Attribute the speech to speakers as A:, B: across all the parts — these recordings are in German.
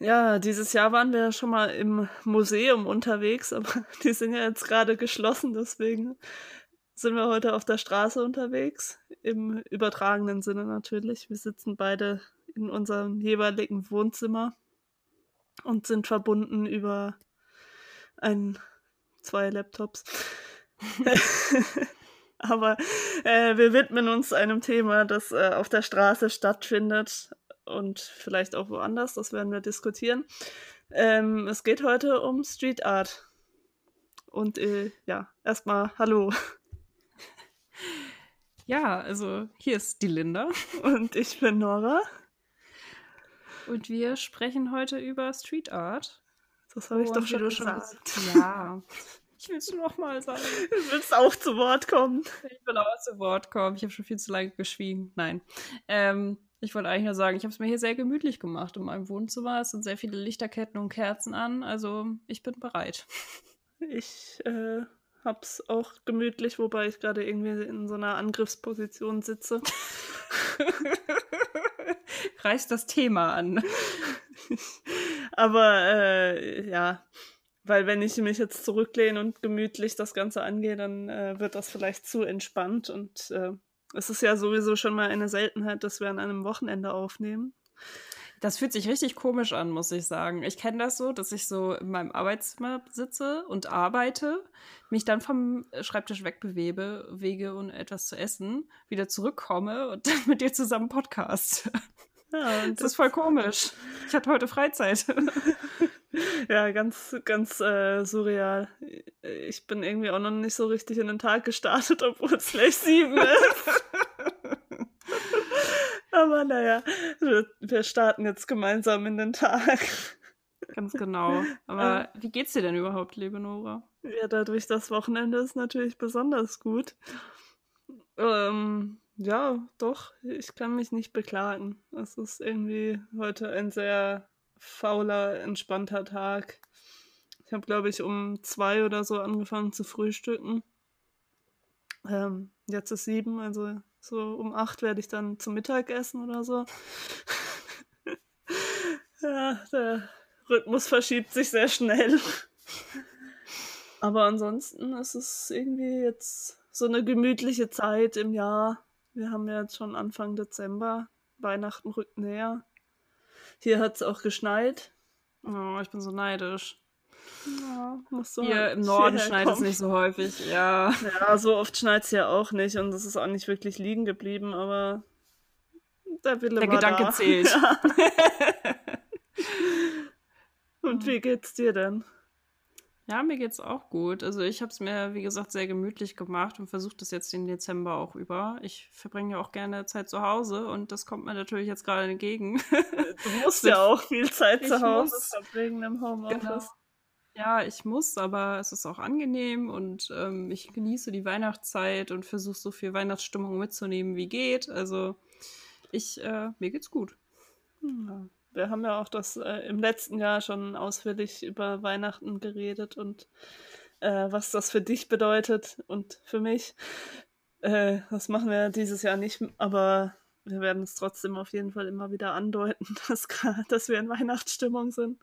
A: Ja, dieses Jahr waren wir ja schon mal im Museum unterwegs, aber die sind ja jetzt gerade geschlossen, deswegen sind wir heute auf der Straße unterwegs, im übertragenen Sinne natürlich. Wir sitzen beide in unserem jeweiligen Wohnzimmer und sind verbunden über ein, zwei Laptops. Aber äh, wir widmen uns einem Thema, das äh, auf der Straße stattfindet und vielleicht auch woanders, das werden wir diskutieren. Ähm, es geht heute um Street Art. Und äh, ja, erstmal Hallo.
B: Ja, also hier ist die Linda.
A: Und ich bin Nora.
B: Und wir sprechen heute über Street Art.
A: Das habe ich oh, doch schon
B: gesagt. Ja. Ich will es nur noch mal sagen.
A: Du willst auch zu Wort kommen.
B: Ich will auch zu Wort kommen. Ich habe schon viel zu lange geschwiegen. Nein. Ähm, ich wollte eigentlich nur sagen, ich habe es mir hier sehr gemütlich gemacht in meinem Wohnzimmer. Es sind sehr viele Lichterketten und Kerzen an. Also ich bin bereit.
A: Ich äh, hab's auch gemütlich, wobei ich gerade irgendwie in so einer Angriffsposition sitze.
B: Reißt das Thema an.
A: Aber äh, ja, weil wenn ich mich jetzt zurücklehne und gemütlich das Ganze angehe, dann äh, wird das vielleicht zu entspannt. Und äh, es ist ja sowieso schon mal eine Seltenheit, dass wir an einem Wochenende aufnehmen.
B: Das fühlt sich richtig komisch an, muss ich sagen. Ich kenne das so, dass ich so in meinem Arbeitszimmer sitze und arbeite, mich dann vom Schreibtisch wegbewege, wege und etwas zu essen, wieder zurückkomme und dann mit dir zusammen Podcast. Ja, das, das ist voll komisch. Ich hatte heute Freizeit.
A: ja, ganz, ganz äh, surreal. Ich bin irgendwie auch noch nicht so richtig in den Tag gestartet, obwohl es gleich sieben ist. Aber naja, wir starten jetzt gemeinsam in den Tag.
B: Ganz genau. Aber wie geht's dir denn überhaupt, liebe Nora?
A: Ja, dadurch das Wochenende ist natürlich besonders gut. Ähm, ja, doch, ich kann mich nicht beklagen. Es ist irgendwie heute ein sehr fauler, entspannter Tag. Ich habe, glaube ich, um zwei oder so angefangen zu frühstücken. Ähm, jetzt ist sieben, also so um acht werde ich dann zum Mittagessen oder so. ja, der Rhythmus verschiebt sich sehr schnell. Aber ansonsten ist es irgendwie jetzt so eine gemütliche Zeit im Jahr. Wir haben ja jetzt schon Anfang Dezember. Weihnachten rückt näher. Hier hat es auch geschneit.
B: Oh, ich bin so neidisch.
A: Ja, du
B: Hier halt im Norden schneit es nicht so häufig, ja.
A: Ja, so oft schneit es ja auch nicht und es ist auch nicht wirklich liegen geblieben, aber der Wille
B: Der Gedanke
A: da.
B: zählt.
A: Ja. und wie geht's dir denn?
B: Ja, mir geht's auch gut. Also ich habe es mir, wie gesagt, sehr gemütlich gemacht und versuche das jetzt den Dezember auch über. Ich verbringe ja auch gerne Zeit zu Hause und das kommt mir natürlich jetzt gerade entgegen.
A: Du musst ja auch viel Zeit zu Hause verbringen im Homeoffice. Genau.
B: Ja, ich muss, aber es ist auch angenehm und ähm, ich genieße die Weihnachtszeit und versuche so viel Weihnachtsstimmung mitzunehmen, wie geht. Also ich, äh, mir geht's gut.
A: Ja. Wir haben ja auch das äh, im letzten Jahr schon ausführlich über Weihnachten geredet und äh, was das für dich bedeutet und für mich. Äh, das machen wir dieses Jahr nicht, aber wir werden es trotzdem auf jeden Fall immer wieder andeuten, dass, dass wir in Weihnachtsstimmung sind.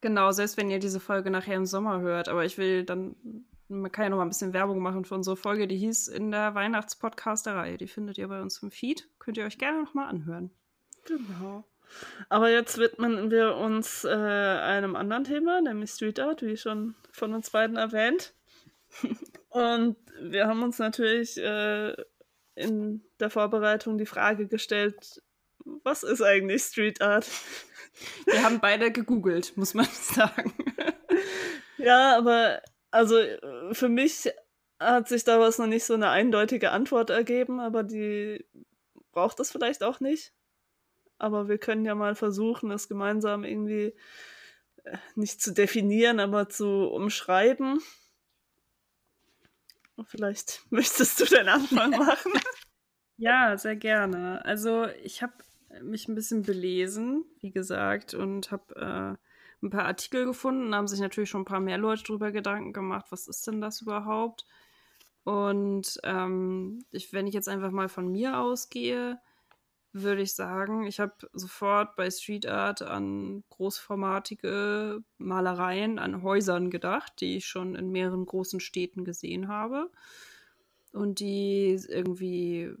B: Genau, selbst wenn ihr diese Folge nachher im Sommer hört. Aber ich will dann, man kann ja noch mal ein bisschen Werbung machen für unsere Folge, die hieß in der Weihnachtspodcasterei. Die findet ihr bei uns im Feed. Könnt ihr euch gerne noch mal anhören.
A: Genau. Aber jetzt widmen wir uns äh, einem anderen Thema, nämlich Street Art, wie schon von uns beiden erwähnt. Und wir haben uns natürlich äh, in der Vorbereitung die Frage gestellt, was ist eigentlich Street Art?
B: Wir haben beide gegoogelt, muss man sagen.
A: Ja, aber also für mich hat sich daraus noch nicht so eine eindeutige Antwort ergeben, aber die braucht es vielleicht auch nicht. Aber wir können ja mal versuchen, es gemeinsam irgendwie äh, nicht zu definieren, aber zu umschreiben. Vielleicht möchtest du den Anfang machen.
B: ja, sehr gerne. Also ich habe mich ein bisschen belesen, wie gesagt, und habe äh, ein paar Artikel gefunden. Da haben sich natürlich schon ein paar mehr Leute darüber Gedanken gemacht, was ist denn das überhaupt? Und ähm, ich, wenn ich jetzt einfach mal von mir ausgehe, würde ich sagen. Ich habe sofort bei Street Art an großformatige Malereien an Häusern gedacht, die ich schon in mehreren großen Städten gesehen habe. Und die irgendwie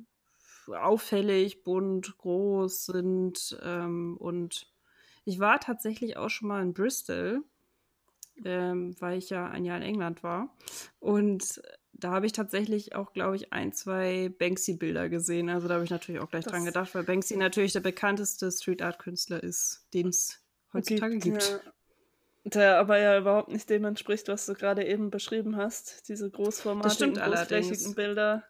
B: auffällig, bunt, groß sind. Ähm, und ich war tatsächlich auch schon mal in Bristol, ähm, weil ich ja ein Jahr in England war. Und da habe ich tatsächlich auch, glaube ich, ein, zwei Banksy-Bilder gesehen. Also da habe ich natürlich auch gleich das dran gedacht, weil Banksy natürlich der bekannteste Street-Art-Künstler ist, den es heutzutage gibt.
A: gibt. Ja. Der aber ja überhaupt nicht dem entspricht, was du gerade eben beschrieben hast. Diese großformatigen, großflächigen Bilder.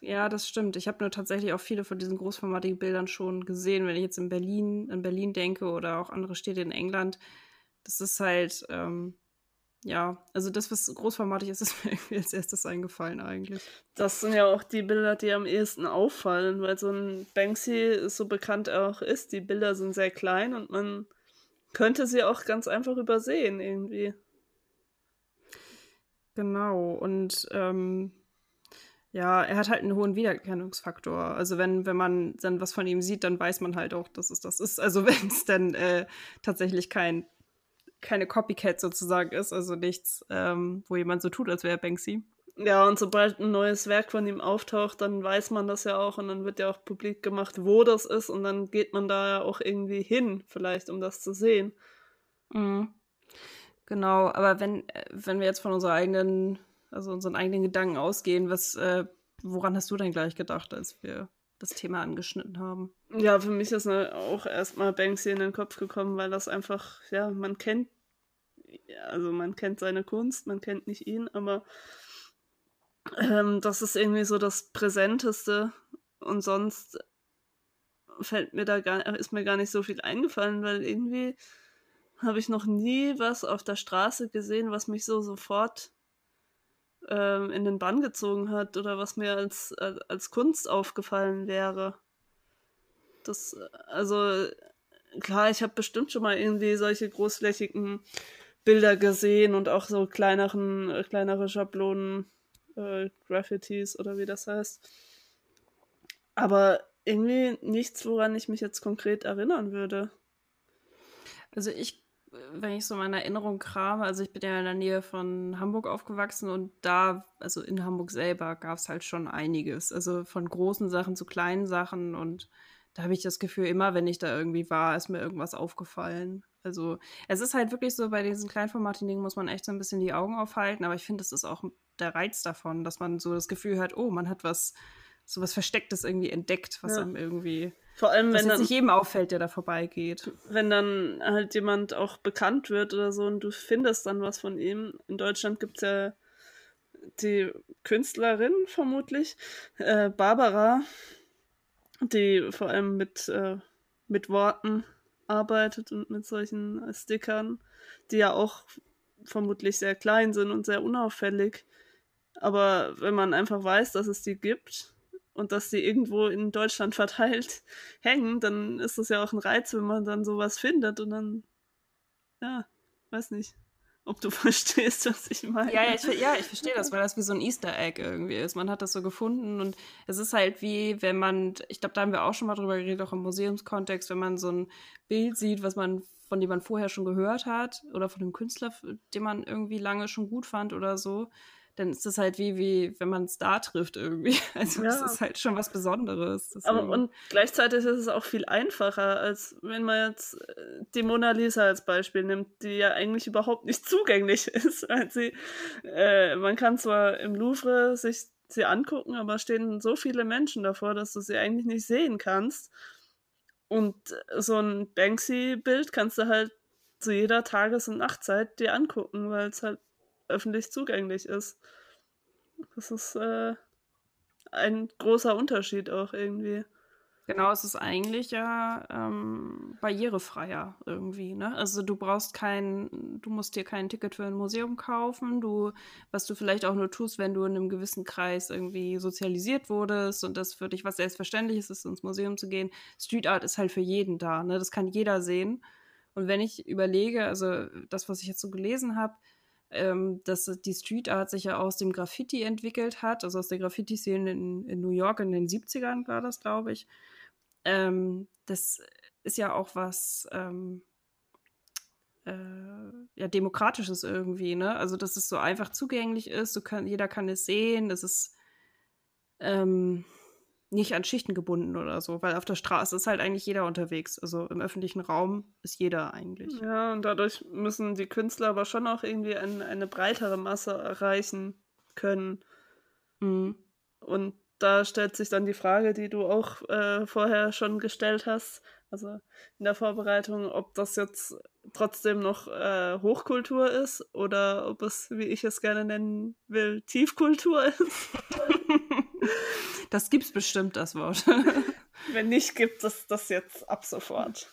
B: Ja, das stimmt. Ich habe nur tatsächlich auch viele von diesen großformatigen Bildern schon gesehen. Wenn ich jetzt in Berlin, an Berlin denke oder auch andere Städte in England, das ist halt, ähm, ja, also das, was großformatig ist, ist mir irgendwie als erstes eingefallen eigentlich.
A: Das sind ja auch die Bilder, die am ehesten auffallen, weil so ein Banksy so bekannt auch ist. Die Bilder sind sehr klein und man könnte sie auch ganz einfach übersehen irgendwie.
B: Genau, und ähm, ja, er hat halt einen hohen Wiedererkennungsfaktor. Also wenn, wenn man dann was von ihm sieht, dann weiß man halt auch, dass es das ist. Also wenn es dann äh, tatsächlich kein keine Copycat sozusagen ist, also nichts, ähm, wo jemand so tut, als wäre Banksy.
A: Ja, und sobald ein neues Werk von ihm auftaucht, dann weiß man das ja auch und dann wird ja auch publik gemacht, wo das ist und dann geht man da ja auch irgendwie hin, vielleicht, um das zu sehen.
B: Mhm. Genau, aber wenn, äh, wenn wir jetzt von unserer eigenen, also unseren eigenen Gedanken ausgehen, was, äh, woran hast du denn gleich gedacht, als wir das Thema angeschnitten haben.
A: Ja, für mich ist auch erstmal Banksy in den Kopf gekommen, weil das einfach, ja, man kennt, also man kennt seine Kunst, man kennt nicht ihn, aber ähm, das ist irgendwie so das Präsenteste und sonst fällt mir da gar, ist mir gar nicht so viel eingefallen, weil irgendwie habe ich noch nie was auf der Straße gesehen, was mich so sofort ähm, in den Bann gezogen hat oder was mir als, als, Kunst aufgefallen wäre. Das, also, klar, ich habe bestimmt schon mal irgendwie solche großflächigen Bilder gesehen und auch so kleineren, äh, kleinere Schablonen, äh, Graffitis oder wie das heißt. Aber irgendwie nichts, woran ich mich jetzt konkret erinnern würde.
B: Also ich wenn ich so meine Erinnerung krame, also ich bin ja in der Nähe von Hamburg aufgewachsen und da, also in Hamburg selber, gab es halt schon einiges. Also von großen Sachen zu kleinen Sachen und da habe ich das Gefühl, immer wenn ich da irgendwie war, ist mir irgendwas aufgefallen. Also es ist halt wirklich so, bei diesen kleinformatigen Dingen muss man echt so ein bisschen die Augen aufhalten, aber ich finde, das ist auch der Reiz davon, dass man so das Gefühl hat, oh, man hat was, so was Verstecktes irgendwie entdeckt, was ja. einem irgendwie
A: vor allem, wenn
B: dann. nicht jedem auffällt, der da vorbeigeht.
A: Wenn dann halt jemand auch bekannt wird oder so und du findest dann was von ihm. In Deutschland gibt es ja die Künstlerin vermutlich, äh, Barbara, die vor allem mit, äh, mit Worten arbeitet und mit solchen Stickern, die ja auch vermutlich sehr klein sind und sehr unauffällig. Aber wenn man einfach weiß, dass es die gibt, und dass die irgendwo in Deutschland verteilt hängen, dann ist das ja auch ein Reiz, wenn man dann sowas findet und dann, ja, weiß nicht, ob du verstehst, was ich meine.
B: Ja, ja, ich, ja, ich verstehe das, weil das wie so ein Easter Egg irgendwie ist. Man hat das so gefunden und es ist halt wie, wenn man, ich glaube, da haben wir auch schon mal drüber geredet, auch im Museumskontext, wenn man so ein Bild sieht, was man von dem man vorher schon gehört hat oder von einem Künstler, den man irgendwie lange schon gut fand oder so, dann ist das halt wie, wie wenn man einen Star trifft irgendwie. Also ja. das ist halt schon was Besonderes.
A: Aber und gleichzeitig ist es auch viel einfacher, als wenn man jetzt äh, die Mona Lisa als Beispiel nimmt, die ja eigentlich überhaupt nicht zugänglich ist. Weil sie, äh, man kann zwar im Louvre sich sie angucken, aber stehen so viele Menschen davor, dass du sie eigentlich nicht sehen kannst. Und so ein Banksy-Bild kannst du halt zu jeder Tages- und Nachtzeit dir angucken, weil es halt öffentlich zugänglich ist. Das ist äh, ein großer Unterschied auch irgendwie.
B: Genau, es ist eigentlich ja ähm, barrierefreier irgendwie, ne? Also du brauchst kein, du musst dir kein Ticket für ein Museum kaufen, du, was du vielleicht auch nur tust, wenn du in einem gewissen Kreis irgendwie sozialisiert wurdest und das für dich was Selbstverständliches ist, ins Museum zu gehen. Street Art ist halt für jeden da, ne? Das kann jeder sehen. Und wenn ich überlege, also das, was ich jetzt so gelesen habe, ähm, dass die Street Art sich ja aus dem Graffiti entwickelt hat, also aus der Graffiti-Szene in, in, New York in den 70ern war das, glaube ich. ähm, das ist ja auch was ähm, äh, ja, Demokratisches irgendwie, ne? Also, dass es so einfach zugänglich ist, so kann, jeder kann es sehen, das ist ähm, nicht an Schichten gebunden oder so, weil auf der Straße ist halt eigentlich jeder unterwegs. Also im öffentlichen Raum ist jeder eigentlich.
A: Ja, und dadurch müssen die Künstler aber schon auch irgendwie ein, eine breitere Masse erreichen können. Mhm. Und da stellt sich dann die Frage, die du auch äh, vorher schon gestellt hast, also in der Vorbereitung, ob das jetzt trotzdem noch äh, Hochkultur ist oder ob es, wie ich es gerne nennen will, Tiefkultur ist.
B: das gibt's bestimmt, das Wort.
A: Wenn nicht, gibt es das jetzt ab sofort.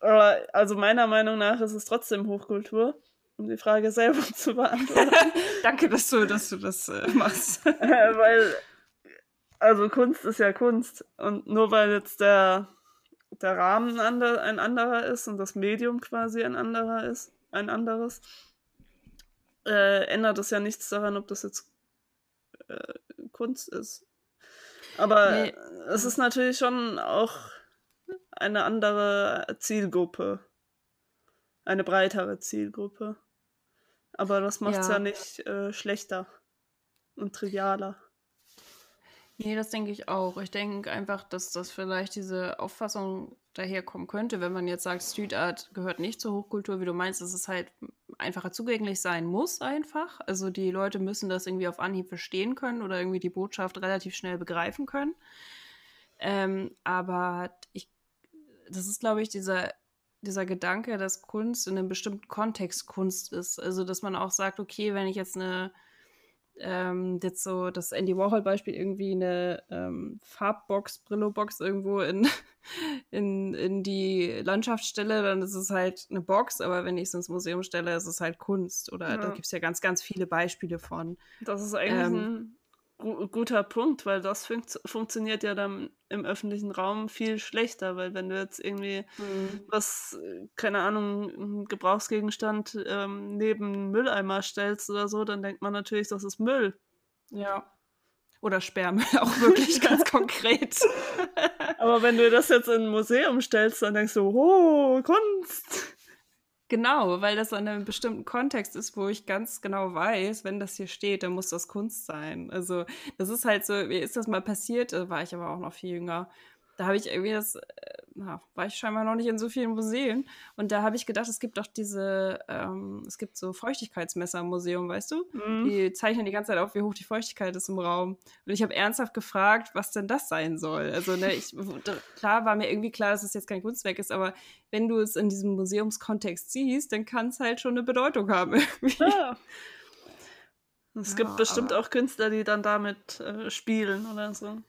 A: Also meiner Meinung nach ist es trotzdem Hochkultur um die Frage selber zu beantworten.
B: Danke, dass du, dass du das äh, machst.
A: weil, also Kunst ist ja Kunst. Und nur weil jetzt der, der Rahmen ein anderer ist und das Medium quasi ein anderer ist, ein anderes, äh, ändert es ja nichts daran, ob das jetzt äh, Kunst ist. Aber nee. es ist natürlich schon auch eine andere Zielgruppe. Eine breitere Zielgruppe. Aber das macht es ja. ja. nicht äh, schlechter und trivialer.
B: Nee, das denke ich auch. Ich denke einfach, dass das vielleicht diese Auffassung daherkommen könnte, wenn man jetzt sagt, Street Art gehört nicht zur Hochkultur, wie du meinst, es halt einfacher zugänglich sein muss einfach. Also die Leute müssen das irgendwie auf Anhieb verstehen können oder irgendwie die Botschaft relativ schnell begreifen können. Ähm, aber ich, das ist, glaube ich, dieser dieser Gedanke, dass Kunst in einem bestimmten Kontext Kunst ist. Also, dass man auch sagt, okay, wenn ich jetzt eine, ähm, jetzt so das Andy Warhol-Beispiel irgendwie eine ähm, Farbbox, Brillo-Box irgendwo in, in, in die Landschaft stelle, dann ist es halt eine Box, aber wenn ich es ins Museum stelle, ist es halt Kunst. Oder ja. da gibt es ja ganz, ganz viele Beispiele von.
A: Das ist eigentlich ähm, ein guter Punkt, weil das fun funktioniert ja dann im öffentlichen Raum viel schlechter, weil wenn du jetzt irgendwie mhm. was, keine Ahnung, einen Gebrauchsgegenstand ähm, neben Mülleimer stellst oder so, dann denkt man natürlich, das ist Müll.
B: Ja. Oder Sperrmüll, auch wirklich ganz konkret.
A: Aber wenn du das jetzt in ein Museum stellst, dann denkst du, oh, Kunst.
B: Genau, weil das in einem bestimmten Kontext ist, wo ich ganz genau weiß, wenn das hier steht, dann muss das Kunst sein. Also das ist halt so, wie ist das mal passiert? Da war ich aber auch noch viel jünger da habe ich irgendwie das, äh, na, war ich scheinbar noch nicht in so vielen Museen. Und da habe ich gedacht, es gibt doch diese, ähm, es gibt so Feuchtigkeitsmesser im Museum, weißt du? Mhm. Die zeichnen die ganze Zeit auf, wie hoch die Feuchtigkeit ist im Raum. Und ich habe ernsthaft gefragt, was denn das sein soll. Also, ne, ich, klar war mir irgendwie klar, dass es jetzt kein Kunstwerk ist, aber wenn du es in diesem Museumskontext siehst, dann kann es halt schon eine Bedeutung haben. Ja.
A: Es ja, gibt bestimmt auch Künstler, die dann damit äh, spielen oder so.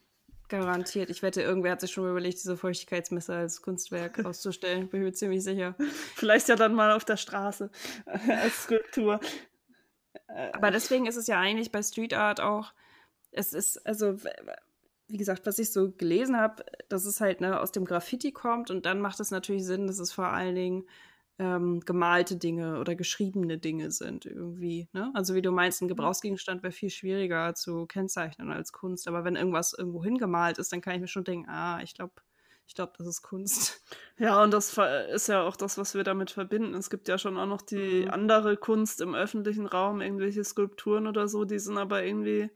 B: Garantiert. Ich wette, irgendwer hat sich schon überlegt, diese Feuchtigkeitsmesser als Kunstwerk auszustellen. Bin ich mir ziemlich sicher.
A: Vielleicht ja dann mal auf der Straße als Skulptur.
B: Aber deswegen ist es ja eigentlich bei Street Art auch, es ist, also, wie gesagt, was ich so gelesen habe, dass es halt ne, aus dem Graffiti kommt und dann macht es natürlich Sinn, dass es vor allen Dingen ähm, gemalte Dinge oder geschriebene Dinge sind irgendwie. Ne? Also wie du meinst, ein mhm. Gebrauchsgegenstand wäre viel schwieriger zu kennzeichnen als Kunst. Aber wenn irgendwas irgendwo hingemalt ist, dann kann ich mir schon denken, ah, ich glaube, ich glaube, das ist Kunst.
A: Ja, und das ist ja auch das, was wir damit verbinden. Es gibt ja schon auch noch die mhm. andere Kunst im öffentlichen Raum, irgendwelche Skulpturen oder so, die sind aber irgendwie.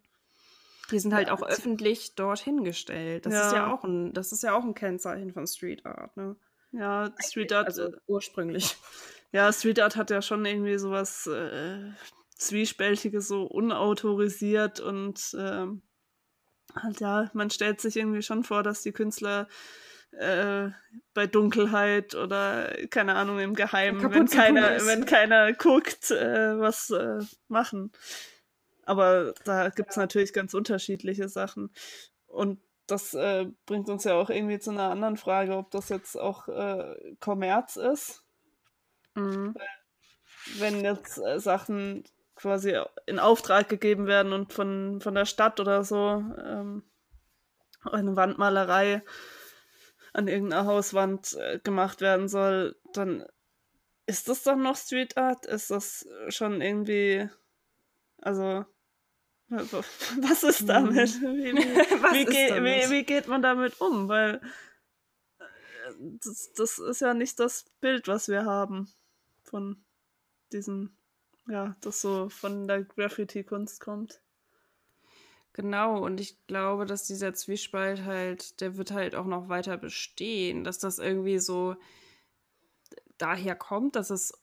B: Die sind halt ja, auch öffentlich dort hingestellt. Das ja. ist ja auch ein, das ist ja auch ein Kennzeichen von Street Art, ne?
A: Ja, Street Art.
B: Also ursprünglich.
A: Ja, Street Art hat ja schon irgendwie sowas äh, Zwiespältiges, so unautorisiert und äh, halt ja, man stellt sich irgendwie schon vor, dass die Künstler äh, bei Dunkelheit oder keine Ahnung im Geheimen, wenn keiner, wenn keiner guckt, äh, was äh, machen. Aber da gibt es ja. natürlich ganz unterschiedliche Sachen. Und das äh, bringt uns ja auch irgendwie zu einer anderen Frage, ob das jetzt auch äh, Kommerz ist. Mhm. Wenn jetzt äh, Sachen quasi in Auftrag gegeben werden und von, von der Stadt oder so ähm, eine Wandmalerei an irgendeiner Hauswand äh, gemacht werden soll, dann ist das dann noch Street Art? Ist das schon irgendwie, also Also, was ist damit? Wie, wie, wie, geht, damit? wie, geht man damit um? Weil äh, das, das ist ja nicht das Bild, was wir haben von diesem, ja, das so von der Graffiti-Kunst kommt.
B: Genau, und ich glaube, dass dieser Zwiespalt halt, der wird halt auch noch weiter bestehen, dass das irgendwie so daher kommt, dass es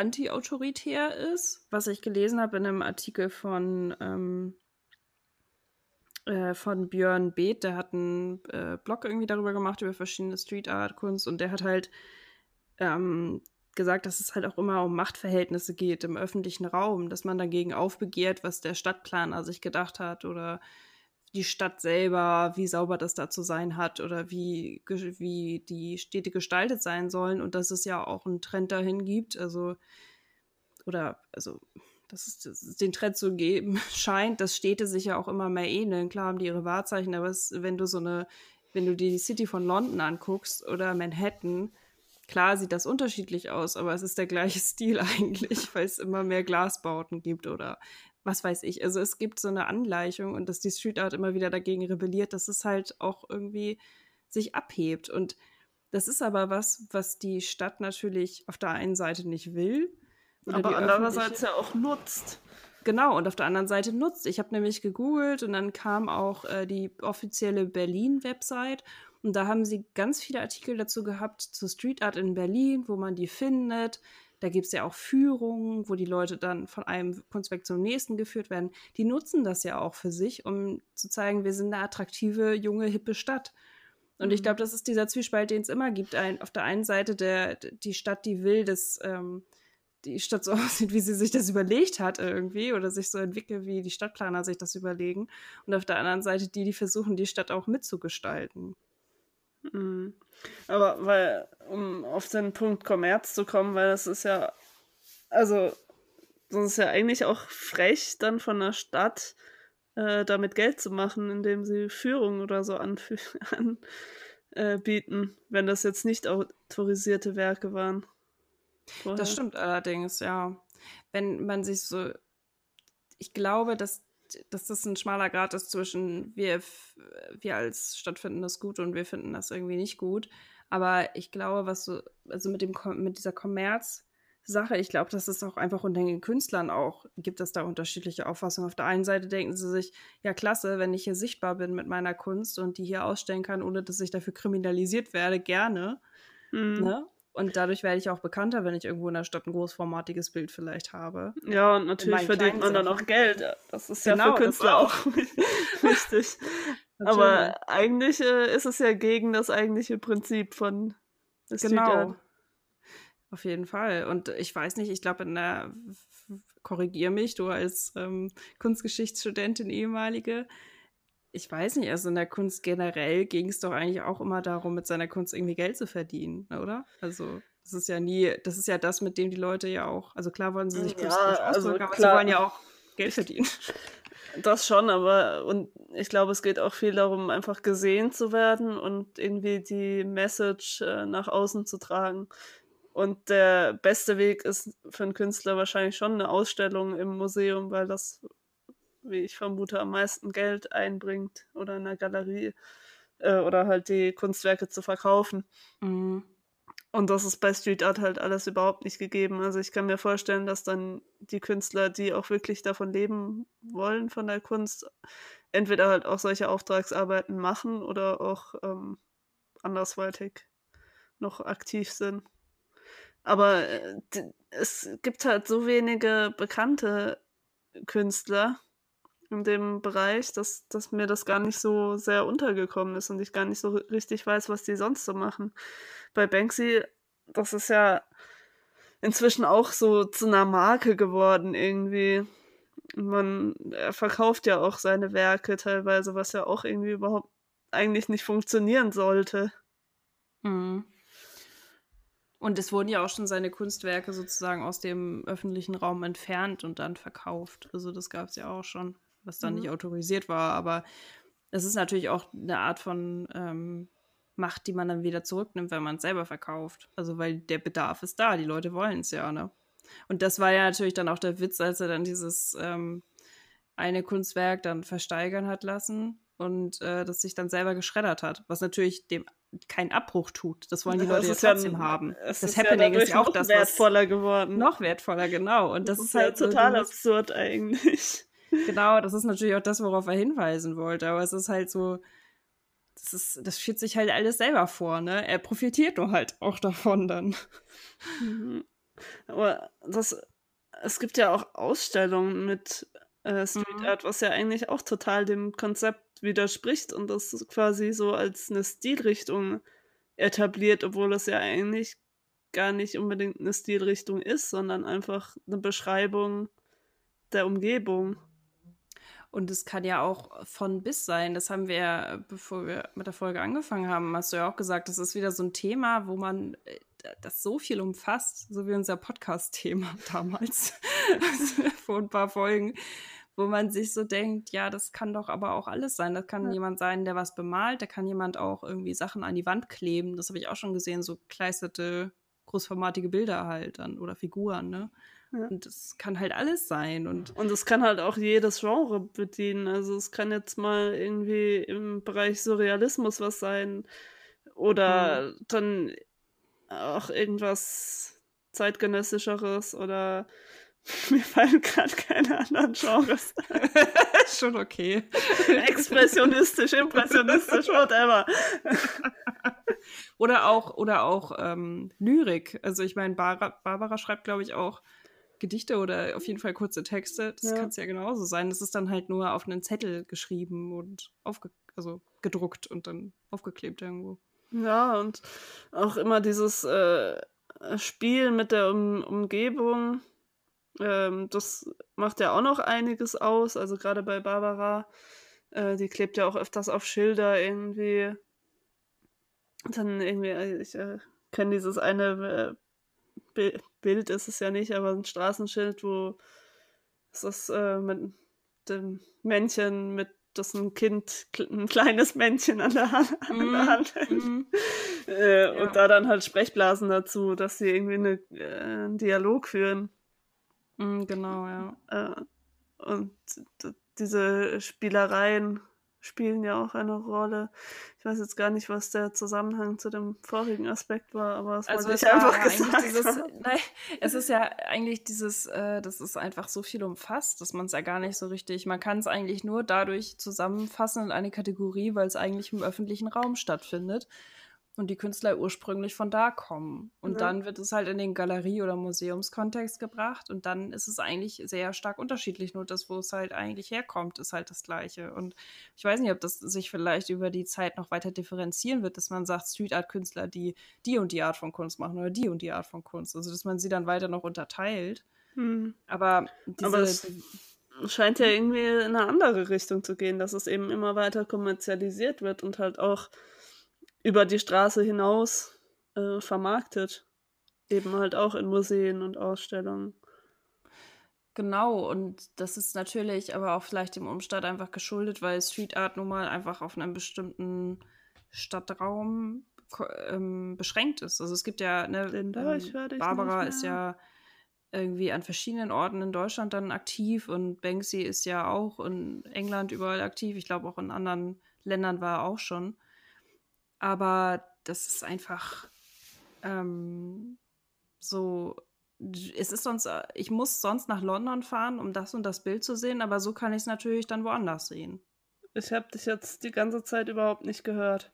B: anti-autoritär ist, was ich gelesen habe in einem Artikel von, ähm, äh, von Björn Beeth, der hat einen äh, Blog irgendwie darüber gemacht, über verschiedene Street Art Kunst und der hat halt ähm, gesagt, dass es halt auch immer um Machtverhältnisse geht im öffentlichen Raum, dass man dagegen aufbegehrt, was der Stadtplaner sich gedacht hat oder die Stadt selber, wie sauber das da zu sein hat oder wie, wie die Städte gestaltet sein sollen und dass es ja auch einen Trend dahin gibt, also oder also dass es, den Trend zu geben scheint, dass Städte sich ja auch immer mehr ähneln. Klar haben die ihre Wahrzeichen, aber es, wenn du so eine, wenn du die City von London anguckst oder Manhattan, klar sieht das unterschiedlich aus, aber es ist der gleiche Stil eigentlich, weil es immer mehr Glasbauten gibt oder was weiß ich. Also es gibt so eine Angleichung und dass die Street Art immer wieder dagegen rebelliert, dass es halt auch irgendwie sich abhebt. Und das ist aber was, was die Stadt natürlich auf der einen Seite nicht will.
A: aber andererseits ja auch nutzt.
B: Genau, und auf der anderen Seite nutzt. Ich habe nämlich gegoogelt und dann kam auch äh, die offizielle Berlin-Website und da haben sie ganz viele Artikel dazu gehabt zur Street Art in Berlin, wo man die findet, da gibt es ja auch Führungen, wo die Leute dann von einem Kunstwerk zum nächsten geführt werden. Die nutzen das ja auch für sich, um zu zeigen, wir sind eine attraktive, junge, hippe Stadt. Und mhm. ich glaube, das ist dieser Zwiespalt, den es immer gibt. Ein, auf der einen Seite der, die Stadt, die will, dass ähm, die Stadt so aussieht, wie sie sich das überlegt hat irgendwie oder sich so entwickelt, wie die Stadtplaner sich das überlegen. Und auf der anderen Seite die, die versuchen, die Stadt auch mitzugestalten.
A: Mhm. Aber weil, um auf den Punkt Kommerz zu kommen, weil das ist ja, also, das ist ja eigentlich auch frech, dann von der Stadt äh, damit Geld zu machen, indem sie Führung oder so anbieten, äh, wenn das jetzt nicht autorisierte Werke waren.
B: Vorher. Das stimmt allerdings, ja. Wenn man sich so, ich glaube, dass dass das ein schmaler Grad ist zwischen wir, wir als Stadt finden das gut und wir finden das irgendwie nicht gut. Aber ich glaube, was so, also mit dem mit dieser Kommerz-Sache, ich glaube, dass es auch einfach unter den Künstlern auch gibt es da unterschiedliche Auffassungen. Auf der einen Seite denken sie sich, ja klasse, wenn ich hier sichtbar bin mit meiner Kunst und die hier ausstellen kann, ohne dass ich dafür kriminalisiert werde, gerne. Mhm. Ne? Und dadurch werde ich auch bekannter, wenn ich irgendwo in der Stadt ein großformatiges Bild vielleicht habe.
A: Ja, und natürlich verdient man dann auch Geld. Das ist genau, ja für Künstler auch wichtig. Aber eigentlich äh, ist es ja gegen das eigentliche Prinzip von
B: Genau. Auf jeden Fall. Und ich weiß nicht, ich glaube, in der, korrigier mich, du als ähm, Kunstgeschichtsstudentin ehemalige, ich weiß nicht, also in der Kunst generell ging es doch eigentlich auch immer darum, mit seiner Kunst irgendwie Geld zu verdienen, oder? Also das ist ja nie, das ist ja das, mit dem die Leute ja auch, also klar wollen sie sich ja, also ausdrücken, aber sie wollen ja auch Geld verdienen.
A: Das schon, aber und ich glaube, es geht auch viel darum, einfach gesehen zu werden und irgendwie die Message äh, nach außen zu tragen. Und der beste Weg ist für einen Künstler wahrscheinlich schon eine Ausstellung im Museum, weil das wie ich vermute, am meisten Geld einbringt oder in der Galerie äh, oder halt die Kunstwerke zu verkaufen. Mhm. Und das ist bei Street Art halt alles überhaupt nicht gegeben. Also ich kann mir vorstellen, dass dann die Künstler, die auch wirklich davon leben wollen, von der Kunst, entweder halt auch solche Auftragsarbeiten machen oder auch ähm, andersweitig noch aktiv sind. Aber äh, es gibt halt so wenige bekannte Künstler, in dem Bereich, dass, dass mir das gar nicht so sehr untergekommen ist und ich gar nicht so richtig weiß, was die sonst so machen. Bei Banksy, das ist ja inzwischen auch so zu einer Marke geworden irgendwie. Man er verkauft ja auch seine Werke teilweise, was ja auch irgendwie überhaupt eigentlich nicht funktionieren sollte. Mhm.
B: Und es wurden ja auch schon seine Kunstwerke sozusagen aus dem öffentlichen Raum entfernt und dann verkauft. Also das gab es ja auch schon was dann mhm. nicht autorisiert war. Aber es ist natürlich auch eine Art von ähm, Macht, die man dann wieder zurücknimmt, wenn man es selber verkauft. Also weil der Bedarf ist da, die Leute wollen es ja, ne? Und das war ja natürlich dann auch der Witz, als er dann dieses ähm, eine Kunstwerk dann versteigern hat lassen und äh, das sich dann selber geschreddert hat, was natürlich dem keinen Abbruch tut. Das wollen die Leute ja trotzdem ja, haben. Das ist Happening
A: ja ist ja auch das wertvoller geworden.
B: Noch wertvoller, genau. Und das, das ist, ist halt
A: total so, absurd eigentlich.
B: Genau, das ist natürlich auch das, worauf er hinweisen wollte. Aber es ist halt so, das ist, das führt sich halt alles selber vor, ne? Er profitiert nur halt auch davon dann.
A: Mhm. Aber das, es gibt ja auch Ausstellungen mit äh, Street mhm. Art, was ja eigentlich auch total dem Konzept widerspricht und das quasi so als eine Stilrichtung etabliert, obwohl es ja eigentlich gar nicht unbedingt eine Stilrichtung ist, sondern einfach eine Beschreibung der Umgebung.
B: Und es kann ja auch von bis sein. Das haben wir, bevor wir mit der Folge angefangen haben, hast du ja auch gesagt, das ist wieder so ein Thema, wo man äh, das so viel umfasst, so wie unser Podcast-Thema damals vor ein paar Folgen, wo man sich so denkt, ja, das kann doch aber auch alles sein. Das kann ja. jemand sein, der was bemalt, da kann jemand auch irgendwie Sachen an die Wand kleben. Das habe ich auch schon gesehen, so kleisterte, großformatige Bilder halt dann oder Figuren, ne? Ja. Und es kann halt alles sein. Und,
A: und es kann halt auch jedes Genre bedienen. Also es kann jetzt mal irgendwie im Bereich Surrealismus was sein. Oder mhm. dann auch irgendwas zeitgenössischeres oder Mir fallen gerade keine anderen Genres.
B: Schon okay.
A: Expressionistisch, impressionistisch, whatever.
B: oder auch, oder auch ähm, Lyrik. Also ich meine, Bar Barbara schreibt, glaube ich, auch Gedichte oder auf jeden Fall kurze Texte. Das ja. kann es ja genauso sein. Das ist dann halt nur auf einen Zettel geschrieben und aufge also gedruckt und dann aufgeklebt irgendwo.
A: Ja, und auch immer dieses äh, Spiel mit der um Umgebung ähm, das macht ja auch noch einiges aus. Also gerade bei Barbara, äh, die klebt ja auch öfters auf Schilder irgendwie. Dann irgendwie, äh, ich äh, kenne dieses eine äh, Bild, ist es ja nicht, aber ein Straßenschild, wo es ist äh, mit dem Männchen mit das ein Kind, ein kleines Männchen an der Hand, an der mhm. Hand mm. äh, ja. und da dann halt Sprechblasen dazu, dass sie irgendwie eine, äh, einen Dialog führen.
B: Mm, genau, ja.
A: Äh, und diese Spielereien spielen ja auch eine Rolle. Ich weiß jetzt gar nicht, was der Zusammenhang zu dem vorigen Aspekt war, aber es also wollte ich einfach gesagt
B: dieses, Nein, es ist ja eigentlich dieses, äh, das ist einfach so viel umfasst, dass man es ja gar nicht so richtig, man kann es eigentlich nur dadurch zusammenfassen in eine Kategorie, weil es eigentlich im öffentlichen Raum stattfindet und die Künstler ursprünglich von da kommen. Und ja. dann wird es halt in den Galerie- oder Museumskontext gebracht und dann ist es eigentlich sehr stark unterschiedlich. Nur das, wo es halt eigentlich herkommt, ist halt das Gleiche. Und ich weiß nicht, ob das sich vielleicht über die Zeit noch weiter differenzieren wird, dass man sagt, Street Art Künstler, die die und die Art von Kunst machen oder die und die Art von Kunst. Also, dass man sie dann weiter noch unterteilt. Hm. Aber diese. Aber
A: es scheint ja irgendwie in eine andere Richtung zu gehen, dass es eben immer weiter kommerzialisiert wird und halt auch über die Straße hinaus äh, vermarktet. Eben halt auch in Museen und Ausstellungen.
B: Genau, und das ist natürlich aber auch vielleicht dem Umstand einfach geschuldet, weil Street Art nun mal einfach auf einem bestimmten Stadtraum ähm, beschränkt ist. Also es gibt ja, ne, Linda, ähm, Barbara ist ja irgendwie an verschiedenen Orten in Deutschland dann aktiv und Banksy ist ja auch in England überall aktiv. Ich glaube auch in anderen Ländern war er auch schon. Aber das ist einfach ähm, so. Es ist sonst, ich muss sonst nach London fahren, um das und das Bild zu sehen, aber so kann ich es natürlich dann woanders sehen.
A: Ich habe dich jetzt die ganze Zeit überhaupt nicht gehört.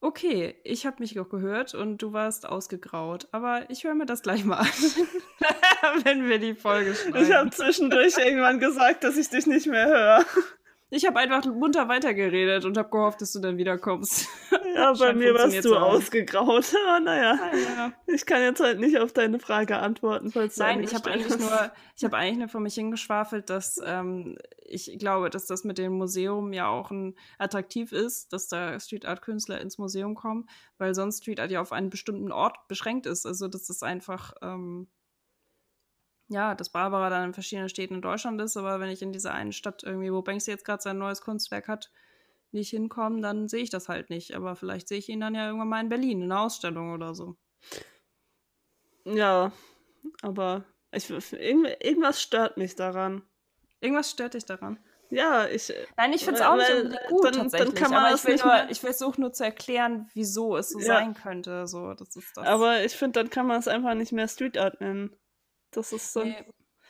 B: Okay, ich habe mich auch gehört und du warst ausgegraut, aber ich höre mir das gleich mal an, wenn wir die Folge schneiden.
A: Ich habe zwischendurch irgendwann gesagt, dass ich dich nicht mehr höre.
B: Ich habe einfach munter weitergeredet und habe gehofft, dass du dann wiederkommst.
A: Ja, bei mir warst du ausgegraut. Aber naja, ah, ja. ich kann jetzt halt nicht auf deine Frage antworten, falls
B: Nein, ich habe eigentlich nur, ich habe eigentlich nur vor mich hingeschwafelt, dass ähm, ich glaube, dass das mit dem Museum ja auch ein attraktiv ist, dass da Street Art Künstler ins Museum kommen, weil sonst Street Art ja auf einen bestimmten Ort beschränkt ist. Also das ist einfach ähm, ja, dass Barbara dann in verschiedenen Städten in Deutschland ist, aber wenn ich in dieser einen Stadt irgendwie, wo Banksy jetzt gerade sein neues Kunstwerk hat, nicht hinkomme, dann sehe ich das halt nicht. Aber vielleicht sehe ich ihn dann ja irgendwann mal in Berlin, in einer Ausstellung oder so.
A: Ja, aber ich, irgendwas stört mich daran.
B: Irgendwas stört dich daran?
A: Ja, ich.
B: Nein, ich finde es auch
A: weil,
B: nicht gut
A: dann,
B: tatsächlich.
A: Dann kann man
B: aber ich, will nur, ich versuche nur zu erklären, wieso es so
A: Ja.
B: sein könnte. So, das ist das.
A: Aber ich finde, dann kann man es einfach nicht mehr Street Art nennen. Das ist dann.
B: nee,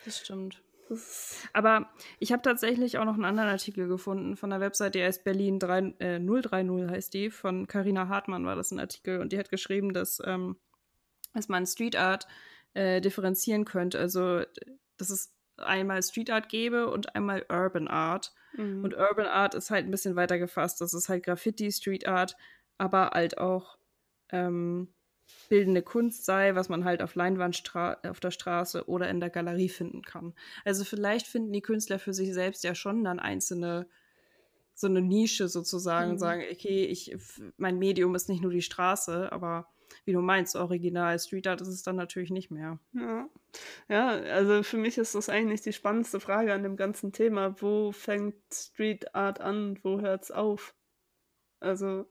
B: das stimmt. Aber ich habe tatsächlich auch noch einen anderen Artikel gefunden von der Website, die heißt Berlin 3, äh, 030 heißt die, von Carina Hartmann war das ein Artikel und die hat geschrieben, dass, ähm, dass man Street Art äh, differenzieren könnte. Also, dass es einmal Street Art gäbe und einmal Urban Art.
A: mhm.
B: Und Urban Art ist halt ein bisschen weiter gefasst. Das ist halt Graffiti, Street Art, aber halt auch ähm, bildende Kunst sei, was man halt auf Leinwand auf der Straße oder in der Galerie finden kann. Also vielleicht finden die Künstler für sich selbst ja schon dann einzelne so eine Nische sozusagen und
A: Mhm.
B: sagen, okay, ich, mein Medium ist nicht nur die Straße, aber wie du meinst, original Street Art ist es dann natürlich nicht mehr.
A: Ja. ja, also für mich ist das eigentlich die spannendste Frage an dem ganzen Thema. Wo fängt Street Art an? Wo hört's auf? Also,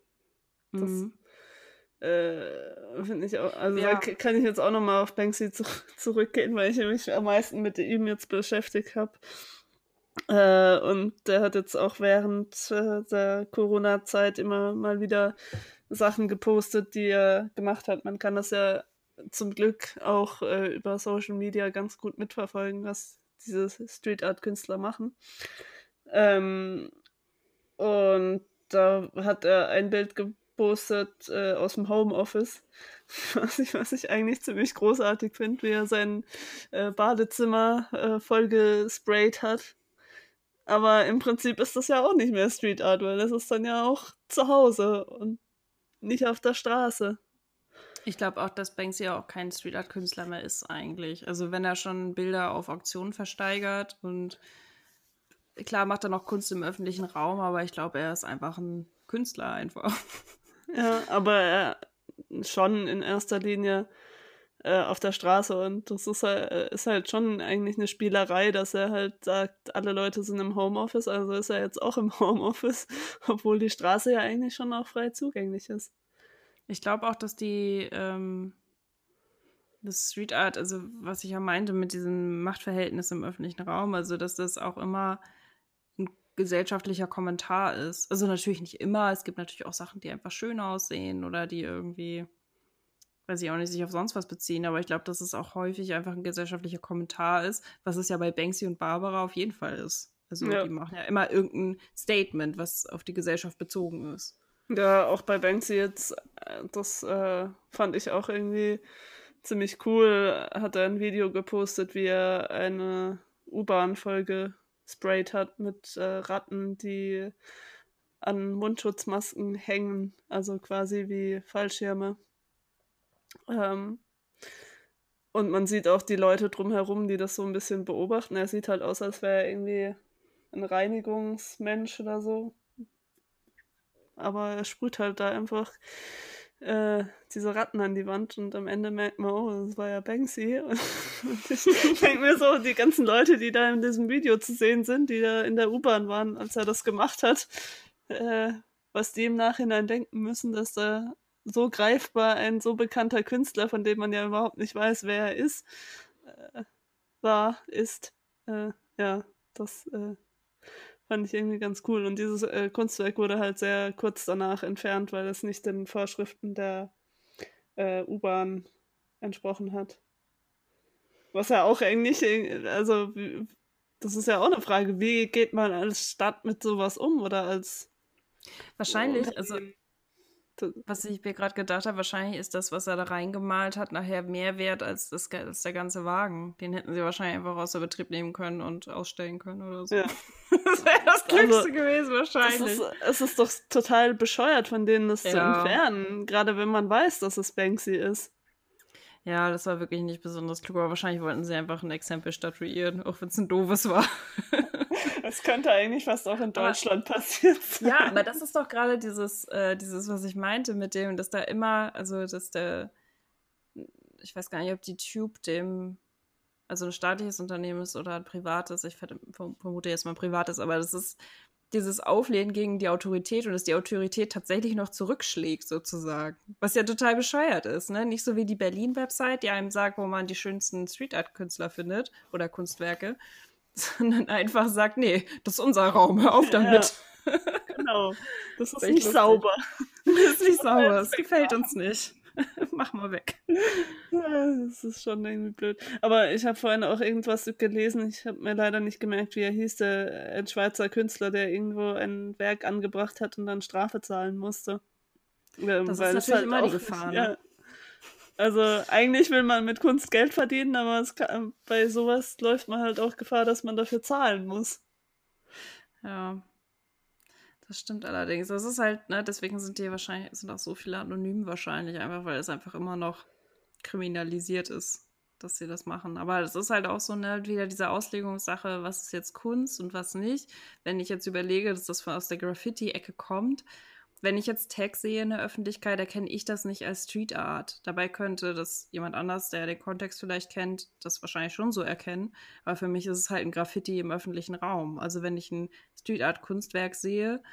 A: das
B: Mhm.
A: Äh, finde ich auch, also
B: Ja.
A: da kann ich jetzt auch nochmal auf Banksy zu zurückgehen, weil ich mich am meisten mit ihm jetzt beschäftigt habe. Äh, und der hat jetzt auch während äh, der Corona-Zeit immer mal wieder Sachen gepostet, die er gemacht hat. Man kann das ja zum Glück auch äh, über Social Media ganz gut mitverfolgen, was diese Street Art Künstler machen. Ähm, und da hat er ein Bild gepostet äh, aus dem Homeoffice, was ich, was ich eigentlich ziemlich großartig finde, wie er sein äh, Badezimmer äh, voll gesprayt hat. Aber im Prinzip ist das ja auch nicht mehr Street Art, weil das ist dann ja auch zu Hause und nicht auf der Straße.
B: Ich glaube auch, dass Banksy auch kein Street Art Künstler mehr ist eigentlich. Also wenn er schon Bilder auf Auktionen versteigert und klar macht er noch Kunst im öffentlichen Raum, aber ich glaube, er ist einfach ein Künstler einfach.
A: Ja, aber er schon in erster Linie äh, auf der Straße und das ist halt, äh, ist halt schon eigentlich eine Spielerei, dass er halt sagt, alle Leute sind im Homeoffice, also ist er jetzt auch im Homeoffice, obwohl die Straße ja eigentlich schon auch frei zugänglich ist.
B: Ich glaube auch, dass die ähm, das Street Art, also was ich ja meinte mit diesem Machtverhältnis im öffentlichen Raum, also dass das auch immer gesellschaftlicher Kommentar ist. Also natürlich nicht immer, es gibt natürlich auch Sachen, die einfach schön aussehen oder die irgendwie, weiß ich auch nicht, sich auf sonst was beziehen, aber ich glaube, dass es auch häufig einfach ein gesellschaftlicher Kommentar ist, was es ja bei Banksy und Barbara auf jeden Fall ist. Also
A: Ja.
B: die machen ja immer irgendein Statement, was auf die Gesellschaft bezogen ist.
A: Ja, auch bei Banksy jetzt, äh, das äh, fand ich auch irgendwie ziemlich cool. Hat er ein Video gepostet, wie er eine U-Bahn-Folge sprayt hat mit äh, Ratten, die an Mundschutzmasken hängen, also quasi wie Fallschirme. Ähm, und man sieht auch die Leute drumherum, die das so ein bisschen beobachten. Er sieht halt aus, als wäre er irgendwie ein Reinigungsmensch oder so. Aber er sprüht halt da einfach äh, diese Ratten an die Wand und am Ende merkt man, oh, das war ja Banksy. Und, und ich denke mir so, die ganzen Leute, die da in diesem Video zu sehen sind, die da in der U-Bahn waren, als er das gemacht hat, äh, was die im Nachhinein denken müssen, dass da so greifbar ein so bekannter Künstler, von dem man ja überhaupt nicht weiß, wer er ist, äh, war, ist. Äh, ja, das äh, fand ich irgendwie ganz cool. Und dieses äh, Kunstwerk wurde halt sehr kurz danach entfernt, weil es nicht den Vorschriften der äh, U-Bahn entsprochen hat. Was ja auch eigentlich, äh, also das ist ja auch eine Frage, wie geht man als Stadt mit sowas um oder als
B: Wahrscheinlich, also? Was ich mir gerade gedacht habe, wahrscheinlich ist das, was er da reingemalt hat, nachher mehr wert als, das, als der ganze Wagen. Den hätten sie wahrscheinlich einfach aus der Betrieb nehmen können und ausstellen können oder so.
A: Ja.
B: Das wäre das Klügste
A: Also,
B: gewesen,
A: Es
B: wahrscheinlich.
A: ist, es ist doch total bescheuert von denen, das zu
B: Ja.
A: entfernen, gerade wenn man weiß, dass es Banksy ist.
B: Ja, das war wirklich nicht besonders klug, aber wahrscheinlich wollten sie einfach ein Exempel statuieren, auch wenn es ein doofes war.
A: Das könnte eigentlich fast auch in Deutschland passiert sein.
B: Ja, aber das ist doch gerade dieses, äh, dieses, was ich meinte mit dem, dass da immer, also dass der, ich weiß gar nicht, ob die Tube dem, also ein staatliches Unternehmen ist oder ein privates, ich ver- verm- vermute jetzt mal ein privates, aber das ist dieses Auflehnen gegen die Autorität und dass die Autorität tatsächlich noch zurückschlägt, sozusagen. Was ja total bescheuert ist, ne? Nicht so wie die Berlin-Website, die einem sagt, wo man die schönsten Street-Art-Künstler findet oder Kunstwerke, sondern einfach sagt, nee, das ist unser Raum, hör auf damit.
A: Ja, genau. Das ist nicht sauber.
B: Das ist nicht sauber, das gefällt uns nicht. Mach mal weg.
A: Das ist schon irgendwie blöd. Aber ich habe vorhin auch irgendwas gelesen. Ich habe mir leider nicht gemerkt, wie er hieß, der ein Schweizer Künstler, der irgendwo ein Werk angebracht hat und dann Strafe zahlen musste.
B: Das ist natürlich halt immer die Gefahr. Ne? Ja.
A: Also eigentlich will man mit Kunst Geld verdienen, aber kann, bei sowas läuft man halt auch Gefahr, dass man dafür zahlen muss.
B: Ja. Das stimmt allerdings. Das ist halt, ne, deswegen sind die wahrscheinlich, sind auch so viele anonym wahrscheinlich, einfach weil es einfach immer noch kriminalisiert ist, dass sie das machen. Aber es ist halt auch so, ne, wieder diese Auslegungssache, was ist jetzt Kunst und was nicht. Wenn ich jetzt überlege, dass das aus der Graffiti-Ecke kommt, wenn ich jetzt Tag sehe in der Öffentlichkeit, erkenne ich das nicht als Street Art. Dabei könnte das jemand anders, der den Kontext vielleicht kennt, das wahrscheinlich schon so erkennen. Aber für mich ist es halt ein Graffiti im öffentlichen Raum. Also wenn ich ein Street Art Kunstwerk sehe,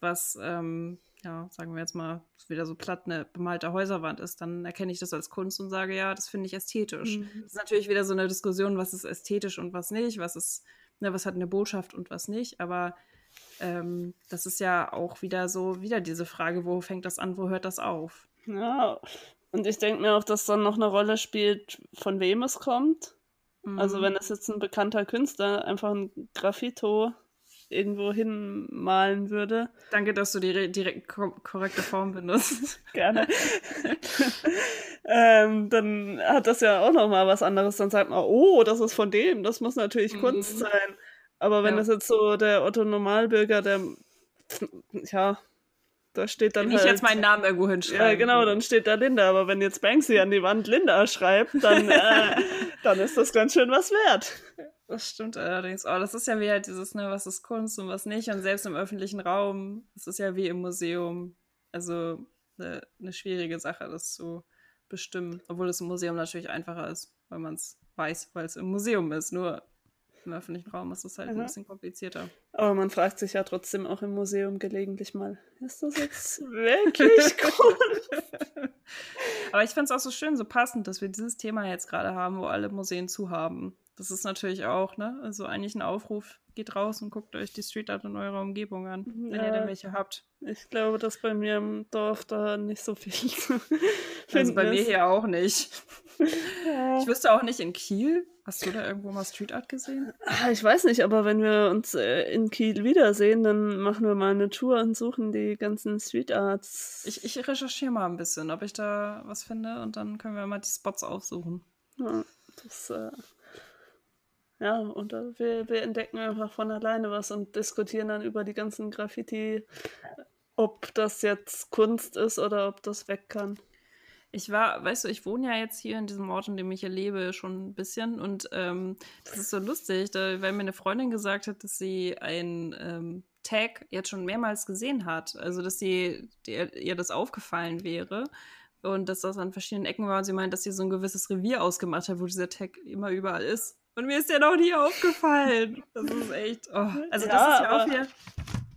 B: was, ähm, ja, sagen wir jetzt mal, wieder so platt eine bemalte Häuserwand ist, dann erkenne ich das als Kunst und sage, ja, das finde ich ästhetisch. Mhm. Das ist natürlich wieder so eine Diskussion, was ist ästhetisch und was nicht, was ist, ne, was hat eine Botschaft und was nicht. Aber ähm, das ist ja auch wieder so, wieder diese Frage, wo fängt das an, wo hört das auf?
A: Ja, und ich denke mir auch, dass dann noch eine Rolle spielt, von wem es kommt. Mhm. Also wenn es jetzt ein bekannter Künstler einfach ein Graffito irgendwo hinmalen würde.
B: Danke, dass du die direkt korrekte Form benutzt.
A: Gerne. ähm, dann hat das ja auch nochmal was anderes. Dann sagt man, oh, das ist von dem, das muss natürlich mhm. Kunst sein. Aber wenn ja. das jetzt so der Otto Normalbürger, der ja, da steht dann
B: wenn halt. ich jetzt meinen Namen irgendwo hinschreibe.
A: Ja, genau, dann steht da Linda. Aber wenn jetzt Banksy an die Wand Linda schreibt, dann, äh, dann ist das ganz schön was wert.
B: Das stimmt allerdings. Oh, das ist ja wie halt dieses, ne, was ist Kunst und was nicht. Und selbst im öffentlichen Raum, das ist ja wie im Museum. Also eine, eine schwierige Sache, das zu bestimmen. Obwohl es im Museum natürlich einfacher ist, weil man es weiß, weil es im Museum ist. Nur im öffentlichen Raum ist das halt mhm. ein bisschen komplizierter.
A: Aber man fragt sich ja trotzdem auch im Museum gelegentlich mal, ist das jetzt wirklich cool?
B: Aber ich finde es auch so schön, so passend, dass wir dieses Thema jetzt gerade haben, wo alle Museen zu haben. Das ist natürlich auch, ne? Also eigentlich ein Aufruf, geht raus und guckt euch die Street Art in eurer Umgebung an, wenn ja, ihr denn welche habt.
A: Ich glaube, dass bei mir im Dorf da nicht so viel zu
B: Also bei ist. mir hier auch nicht. Ich wüsste auch nicht in Kiel. Hast du da irgendwo mal Street Art gesehen?
A: Ah, ich weiß nicht, aber wenn wir uns äh, in Kiel wiedersehen, dann machen wir mal eine Tour und suchen die ganzen Street Arts.
B: Ich, ich recherchiere mal ein bisschen, ob ich da was finde und dann können wir mal die Spots aufsuchen.
A: Ja, das äh, ja, und wir, wir entdecken einfach von alleine was und diskutieren dann über die ganzen Graffiti, ob das jetzt Kunst ist oder ob das weg kann.
B: Ich war, weißt du, ich wohne ja jetzt hier in diesem Ort, in dem ich hier lebe, schon ein bisschen und ähm, das ist so lustig, da, weil mir eine Freundin gesagt hat, dass sie ein ähm, Tag jetzt schon mehrmals gesehen hat. Also, dass sie ihr, ihr das aufgefallen wäre und dass das an verschiedenen Ecken war und sie meint, dass sie so ein gewisses Revier ausgemacht hat, wo dieser Tag immer überall ist. Und mir ist der noch nie aufgefallen. Das ist echt. Oh. Also, das ist ja auch hier.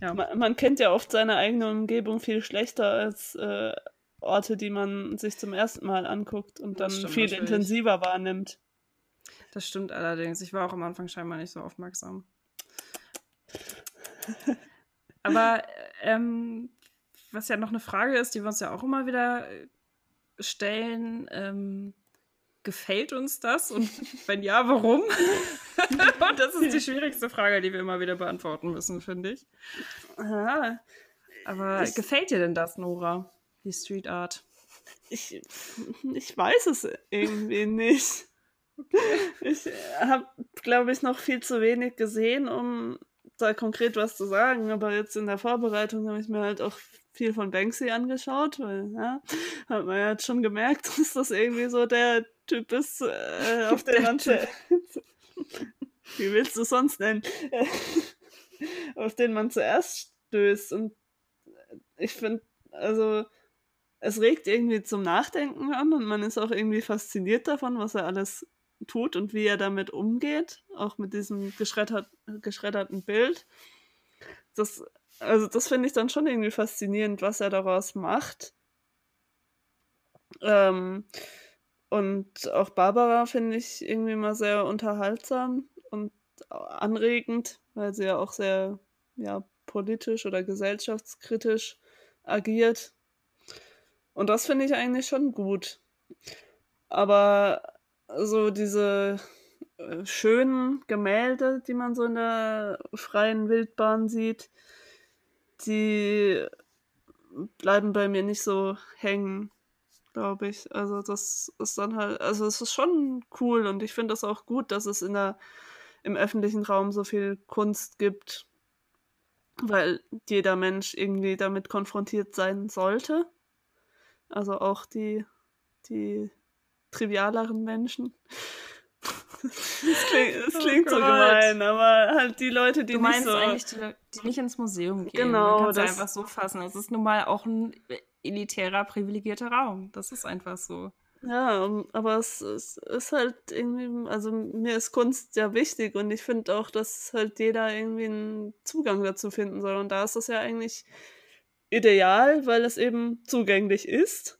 A: Ja. Man, man, kennt ja oft seine eigene Umgebung viel schlechter als äh, Orte, die man sich zum ersten Mal anguckt und dann viel natürlich. intensiver wahrnimmt.
B: Das stimmt allerdings. Ich war auch am Anfang scheinbar nicht so aufmerksam. Aber ähm, was ja noch eine Frage ist, die wir uns ja auch immer wieder äh, stellen, ähm, gefällt uns das? Und wenn ja, warum? und das ist die schwierigste Frage, die wir immer wieder beantworten müssen, finde ich.
A: Aha.
B: Aber ich, gefällt dir denn das, Nora, die Street Art?
A: Ich, ich weiß es irgendwie nicht. Ich habe, glaube ich, noch viel zu wenig gesehen, um da konkret was zu sagen, aber jetzt in der Vorbereitung habe ich mir halt auch viel von Banksy angeschaut, weil, ja, hat man ja schon gemerkt, dass das irgendwie so der Typ ist, äh, auf den man wie willst du es sonst nennen, auf den man zuerst stößt. Und ich finde, also es regt irgendwie zum Nachdenken an und man ist auch irgendwie fasziniert davon, was er alles tut und wie er damit umgeht, auch mit diesem geschreddert, geschredderten Bild. Das, also das finde ich dann schon irgendwie faszinierend, was er daraus macht. Ähm, und auch Barbara finde ich irgendwie mal sehr unterhaltsam und anregend, weil sie ja auch sehr ja, politisch oder gesellschaftskritisch agiert. Und das finde ich eigentlich schon gut. Aber so diese äh, schönen Gemälde, die man so in der freien Wildbahn sieht, die bleiben bei mir nicht so hängen, glaube ich. Also das ist dann halt, also es ist schon cool und ich finde das auch gut, dass es in der, im öffentlichen Raum so viel Kunst gibt, weil jeder Mensch irgendwie damit konfrontiert sein sollte. Also auch die, die trivialeren Menschen. Das klingt, das oh klingt oh so gemein, aber halt die Leute, die
B: du meinst
A: nicht so...
B: eigentlich die, die nicht ins Museum gehen.
A: Genau.
B: Man kann es einfach so fassen. Es ist nun mal auch ein elitärer, privilegierter Raum. Das ist einfach so.
A: Ja, aber es, es ist halt irgendwie, also mir ist Kunst ja wichtig und ich finde auch, dass halt jeder irgendwie einen Zugang dazu finden soll. Und da ist das ja eigentlich ideal, weil es eben zugänglich ist.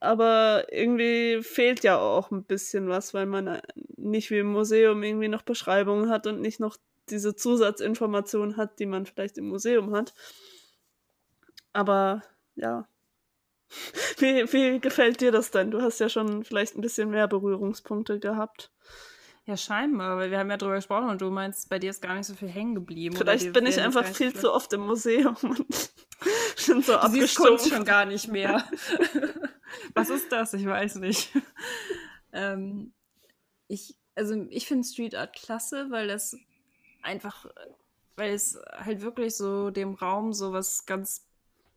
A: Aber irgendwie fehlt ja auch ein bisschen was, weil man nicht wie im Museum irgendwie noch Beschreibungen hat und nicht noch diese Zusatzinformationen hat, die man vielleicht im Museum hat. Aber ja. Wie, wie gefällt dir das denn? Du hast ja schon vielleicht ein bisschen mehr Berührungspunkte gehabt.
B: Ja, scheinbar, weil wir haben ja drüber gesprochen und du meinst, bei dir ist gar nicht so viel hängen geblieben.
A: Vielleicht bin ich einfach viel zu oft im Museum und bin so
B: abgestumpft. schon gar nicht mehr. Was ist das? Ich weiß nicht. ähm, ich, also ich finde Street Art klasse, weil das einfach, weil es halt wirklich so dem Raum so was ganz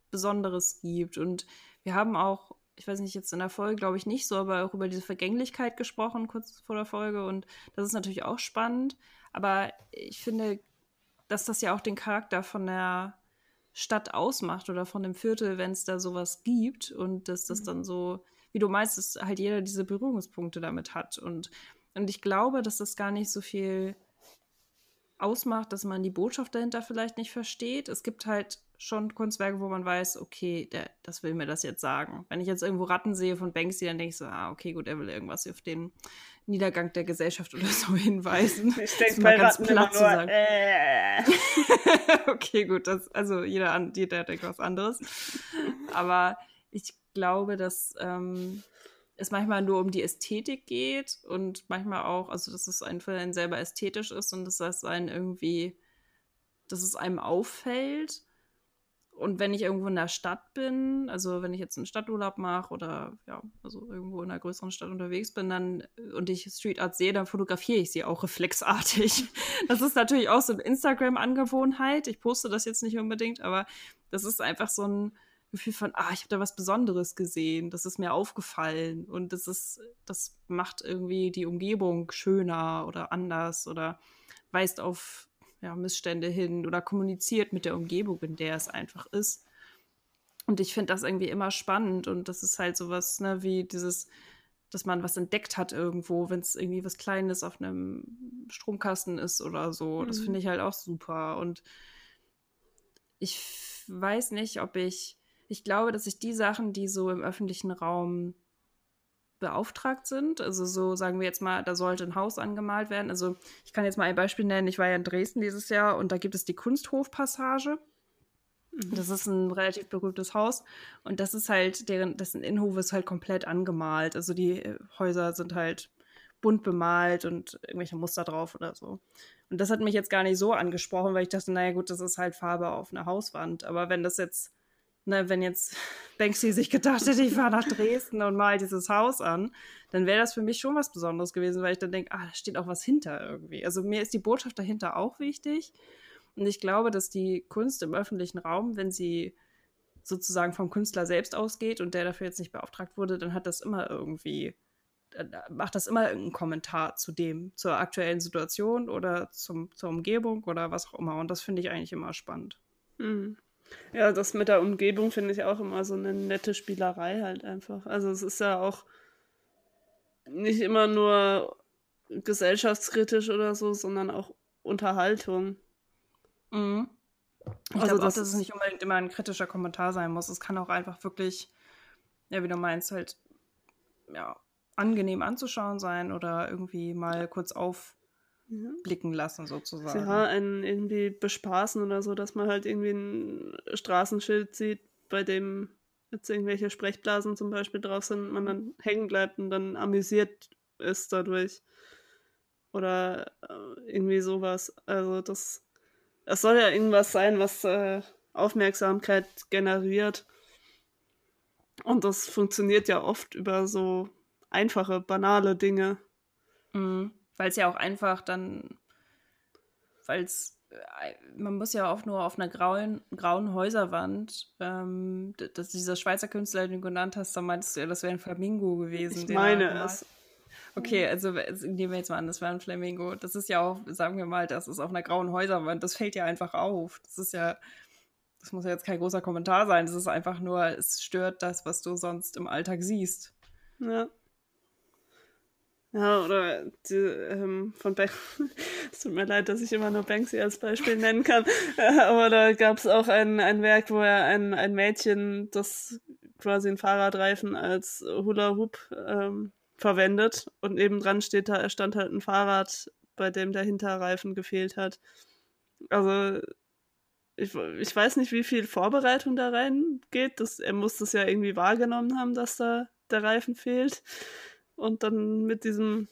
B: Besonderes gibt. Und wir haben auch, ich weiß nicht, jetzt in der Folge glaube ich nicht so, aber auch über diese Vergänglichkeit gesprochen, kurz vor der Folge. Und das ist natürlich auch spannend. Aber ich finde, dass das ja auch den Charakter von der Stadt ausmacht oder von dem Viertel, wenn es da sowas gibt und dass das mhm. dann so, wie du meinst, dass halt jeder diese Berührungspunkte damit hat. Und, und ich glaube, dass das gar nicht so viel ausmacht, dass man die Botschaft dahinter vielleicht nicht versteht. Es gibt halt schon Kunstwerke, wo man weiß, okay, der, das will mir das jetzt sagen. Wenn ich jetzt irgendwo Ratten sehe von Banksy, dann denke ich so, ah, okay, gut, er will irgendwas auf den Niedergang der Gesellschaft oder so hinweisen.
A: Ich denke bei Ratten immer nur, äh.
B: okay, gut, das, also jeder, jeder denkt was anderes. Aber ich glaube, dass ähm, es manchmal nur um die Ästhetik geht und manchmal auch, also dass es einfach einen selber ästhetisch ist und dass das einen irgendwie, dass es einem auffällt. Und wenn ich irgendwo in der Stadt bin, also wenn ich jetzt einen Stadturlaub mache oder ja, also irgendwo in einer größeren Stadt unterwegs bin, dann und ich Street Art sehe, dann fotografiere ich sie auch reflexartig. Das ist natürlich auch so eine Instagram-Angewohnheit. Ich poste das jetzt nicht unbedingt, aber das ist einfach so ein Gefühl von, ah, ich habe da was Besonderes gesehen, das ist mir aufgefallen und das ist, das macht irgendwie die Umgebung schöner oder anders oder weist auf ja, Missstände hin oder kommuniziert mit der Umgebung, in der es einfach ist. Und ich finde das irgendwie immer spannend und das ist halt sowas, ne, wie dieses, dass man was entdeckt hat irgendwo, wenn es irgendwie was Kleines auf einem Stromkasten ist oder so. Mhm. Das finde ich halt auch super. Und ich weiß nicht, ob ich ich glaube, dass ich die Sachen, die so im öffentlichen Raum beauftragt sind, also so sagen wir jetzt mal, da sollte ein Haus angemalt werden. Also ich kann jetzt mal ein Beispiel nennen. Ich war ja in Dresden dieses Jahr und da gibt es die Kunsthofpassage. Mhm. Das ist ein relativ berühmtes Haus und das ist halt, deren, dessen Innenhof ist halt komplett angemalt. Also die äh, Häuser sind halt bunt bemalt und irgendwelche Muster drauf oder so. Und das hat mich jetzt gar nicht so angesprochen, weil ich dachte, naja gut, das ist halt Farbe auf einer Hauswand. Aber wenn das jetzt ne, wenn jetzt Banksy sich gedacht hätte, ich fahre nach Dresden und mal dieses Haus an, dann wäre das für mich schon was Besonderes gewesen, weil ich dann denke, ah, da steht auch was hinter irgendwie. Also mir ist die Botschaft dahinter auch wichtig. Und ich glaube, dass die Kunst im öffentlichen Raum, wenn sie sozusagen vom Künstler selbst ausgeht und der dafür jetzt nicht beauftragt wurde, dann hat das immer irgendwie, macht das immer irgendeinen Kommentar zu dem, zur aktuellen Situation oder zum, zur Umgebung oder was auch immer. Und das finde ich eigentlich immer spannend.
A: Mhm. Ja, das mit der Umgebung finde ich auch immer so eine nette Spielerei halt einfach. Also es ist ja auch nicht immer nur gesellschaftskritisch oder so, sondern auch Unterhaltung.
B: Mhm. Ich also glaube auch, dass es nicht unbedingt immer ein kritischer Kommentar sein muss. Es kann auch einfach wirklich, ja, wie du meinst, halt, ja, angenehm anzuschauen sein oder irgendwie mal kurz auf, ja. blicken lassen, sozusagen.
A: Ja, einen irgendwie bespaßen oder so, dass man halt irgendwie ein Straßenschild sieht, bei dem jetzt irgendwelche Sprechblasen zum Beispiel drauf sind, man dann hängen bleibt und dann amüsiert ist dadurch. Oder äh, irgendwie sowas. Also das, es soll ja irgendwas sein, was äh, Aufmerksamkeit generiert. Und das funktioniert ja oft über so einfache, banale Dinge.
B: Mhm. Weil es ja auch einfach dann, weil es, äh, man muss ja auch nur auf einer grauen, grauen Häuserwand, ähm, dass dieser Schweizer Künstler, den du genannt hast, da meintest du ja, das wäre ein Flamingo gewesen.
A: Ich meine es.
B: Okay, also nehmen wir jetzt mal an, das wäre ein Flamingo. Das ist ja auch, sagen wir mal, das ist auf einer grauen Häuserwand. Das fällt ja einfach auf. Das ist ja, das muss ja jetzt kein großer Kommentar sein. Das ist einfach nur, es stört das, was du sonst im Alltag siehst.
A: Ja. Ja, oder die, ähm, von Bank es tut mir leid, dass ich immer nur Banksy als Beispiel nennen kann, aber da gab es auch ein, ein Werk, wo er ein, ein Mädchen, das quasi einen Fahrradreifen als Hula Hoop ähm, verwendet und nebendran steht da, stand halt ein Fahrrad, bei dem der Hinterreifen gefehlt hat. Also ich, ich weiß nicht, wie viel Vorbereitung da reingeht. Er muss das ja irgendwie wahrgenommen haben, dass da der Reifen fehlt und dann mit diesem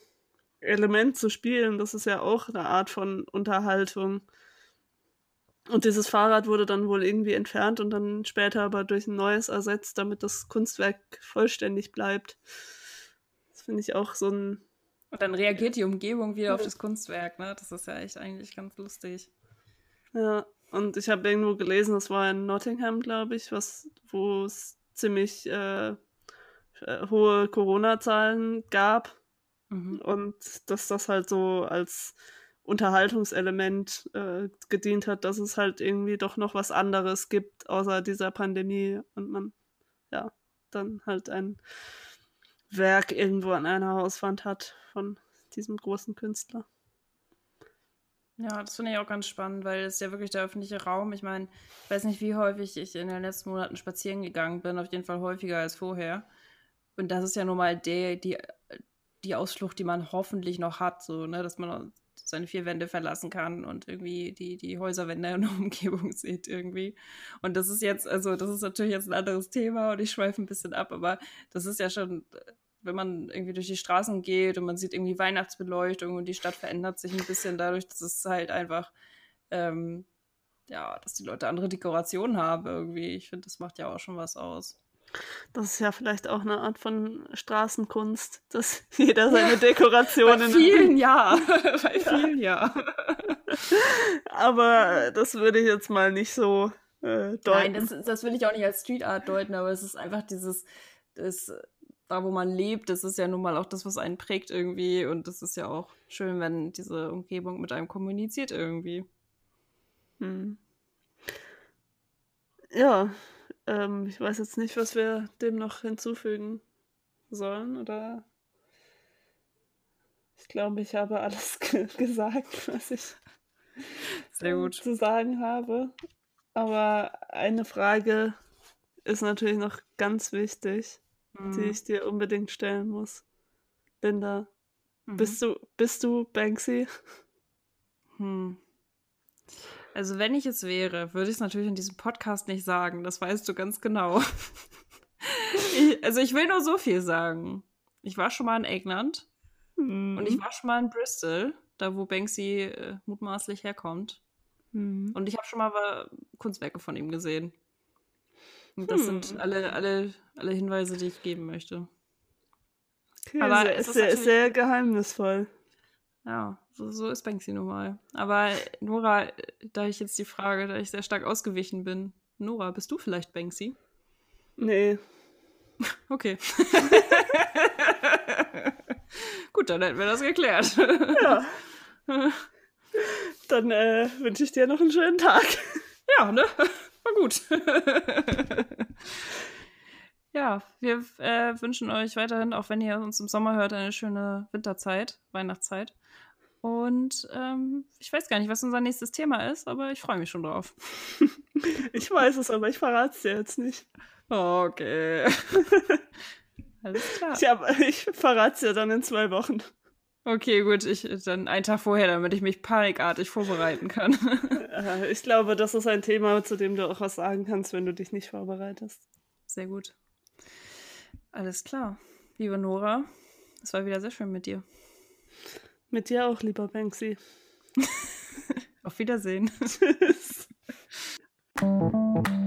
A: Element zu spielen, das ist ja auch eine Art von Unterhaltung. Und dieses Fahrrad wurde dann wohl irgendwie entfernt und dann später aber durch ein neues ersetzt, damit das Kunstwerk vollständig bleibt. Das finde ich auch so ein.
B: Und dann reagiert die Umgebung wieder auf das Kunstwerk, ne? Das ist ja echt eigentlich ganz lustig.
A: Ja, und ich habe irgendwo gelesen, das war in Nottingham, glaube ich, was, wo es ziemlich äh, äh, hohe Corona-Zahlen gab mhm. und dass das halt so als Unterhaltungselement äh, gedient hat, dass es halt irgendwie doch noch was anderes gibt außer dieser Pandemie und man ja dann halt ein Werk irgendwo an einer Hauswand hat von diesem großen Künstler.
B: Ja, das finde ich auch ganz spannend, weil es ja wirklich der öffentliche Raum. Ich meine, ich weiß nicht, wie häufig ich in den letzten Monaten spazieren gegangen bin, auf jeden Fall häufiger als vorher. Und das ist ja nun mal die, die, die Ausflucht, die man hoffentlich noch hat, so, ne, dass man seine vier Wände verlassen kann und irgendwie die, die Häuserwände in der Umgebung sieht irgendwie. Und das ist jetzt, also das ist natürlich jetzt ein anderes Thema und ich schweife ein bisschen ab, aber das ist ja schon, wenn man irgendwie durch die Straßen geht und man sieht irgendwie Weihnachtsbeleuchtung und die Stadt verändert sich ein bisschen dadurch, dass es halt einfach, ähm, ja, dass die Leute andere Dekorationen haben irgendwie. Ich finde, das macht ja auch schon was aus.
A: Das ist ja vielleicht auch eine Art von Straßenkunst, dass jeder seine Dekorationen.
B: Bei vielen ja. Bei vielen ja.
A: aber das würde ich jetzt mal nicht so äh, deuten.
B: Nein, das, das will ich auch nicht als Street Art deuten, aber es ist einfach dieses, das, da wo man lebt, das ist ja nun mal auch das, was einen prägt irgendwie. Und das ist ja auch schön, wenn diese Umgebung mit einem kommuniziert irgendwie.
A: Hm. Ja, ähm, ich weiß jetzt nicht, was wir dem noch hinzufügen sollen, oder? Ich glaube, ich habe alles gesagt, was ich
B: gut.
A: zu sagen habe. Aber eine Frage ist natürlich noch ganz wichtig, mhm. die ich dir unbedingt stellen muss. Linda, mhm. bist du bist du Banksy?
B: Hm. Also wenn ich es wäre, würde ich es natürlich in diesem Podcast nicht sagen. Das weißt du ganz genau. ich, also ich will nur so viel sagen. Ich war schon mal in England mhm. und ich war schon mal in Bristol, da wo Banksy äh, mutmaßlich herkommt. Mhm. Und ich habe schon mal Kunstwerke von ihm gesehen. Und das hm. sind alle, alle, alle Hinweise, die ich geben möchte.
A: Okay, Aber sehr, es ist sehr, sehr geheimnisvoll.
B: Ja, so, so ist Banksy nun mal. Aber Nora, da ich jetzt die Frage, da ich sehr stark ausgewichen bin, Nora, bist du vielleicht Banksy?
A: Nee.
B: Okay. Gut, dann hätten wir das geklärt.
A: ja. Dann äh, wünsche ich dir noch einen schönen Tag.
B: Ja, ne? War gut. Ja, wir äh, wünschen euch weiterhin, auch wenn ihr uns im Sommer hört, eine schöne Winterzeit, Weihnachtszeit. Und ähm, ich weiß gar nicht, was unser nächstes Thema ist, aber ich freue mich schon drauf.
A: ich weiß es, aber ich verrate es dir jetzt nicht.
B: Okay.
A: Alles klar. Ich, ich verrate es dir dann in zwei Wochen.
B: Okay, gut, ich dann einen Tag vorher, damit ich mich panikartig vorbereiten kann.
A: Äh, ich glaube, das ist ein Thema, zu dem du auch was sagen kannst, wenn du dich nicht vorbereitest.
B: Sehr gut. Alles klar. Liebe Nora, es war wieder sehr schön mit dir.
A: Mit dir auch, lieber Banksy.
B: Auf Wiedersehen. Tschüss.